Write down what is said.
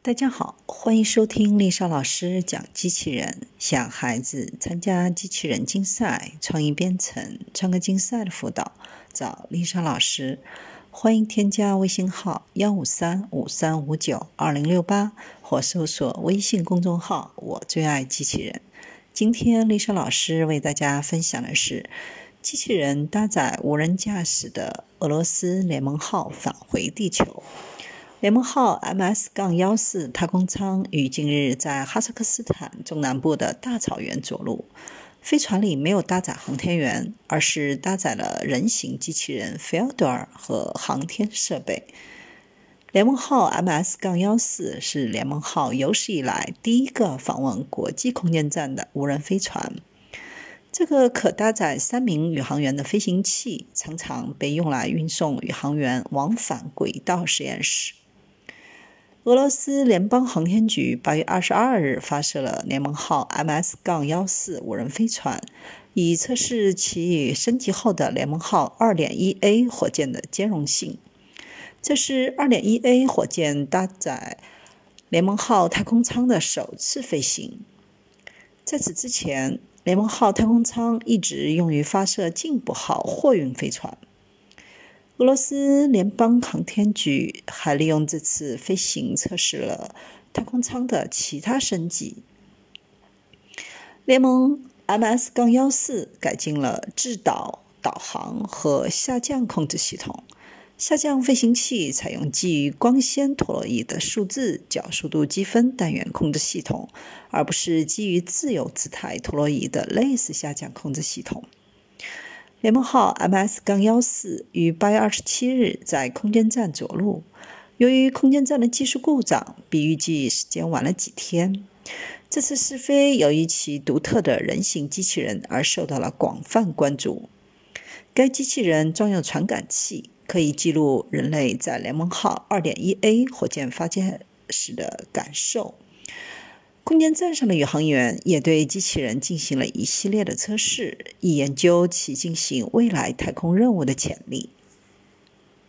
大家好，欢迎收听丽莎老师讲机器人。想孩子参加机器人竞赛、创意编程、创客竞赛的辅导，找丽莎老师。欢迎添加微信号幺五三五三五九二零六八，或搜索微信公众号“我最爱机器人”。今天丽莎老师为大家分享的是：机器人搭载无人驾驶的俄罗斯联盟号返回地球。联盟号 MS-14 太空舱于近日在哈萨克斯坦中南部的大草原着陆。飞船里没有搭载航天员，而是搭载了人形机器人 Feodor 和航天设备。联盟号 MS-14 是联盟号有史以来第一个访问国际空间站的无人飞船。这个可搭载三名宇航员的飞行器，常常被用来运送宇航员往返轨道实验室。俄罗斯联邦航天局八月二十二日发射了联盟号 MS-14 无人飞船，以测试其与升级后的联盟号 2.1A 火箭的兼容性。这是 2.1A 火箭搭载联盟号太空舱的首次飞行。在此之前，联盟号太空舱一直用于发射进步号货运飞船。俄罗斯联邦航天局还利用这次飞行测试了太空舱的其他升级。联盟 MS-14 改进了制导、导航和下降控制系统。下降飞行器采用基于光纤陀螺仪的数字角速度积分单元控制系统，而不是基于自由姿态陀螺仪的类似下降控制系统。联盟号 MS-14 于8月27日在空间站着陆。由于空间站的技术故障，比预计时间晚了几天。这次试飞由于其独特的人形机器人而受到了广泛关注。该机器人装有传感器，可以记录人类在联盟号 2.1A 火箭发射时的感受。空间站上的宇航员也对机器人进行了一系列的测试，以研究其进行未来太空任务的潜力。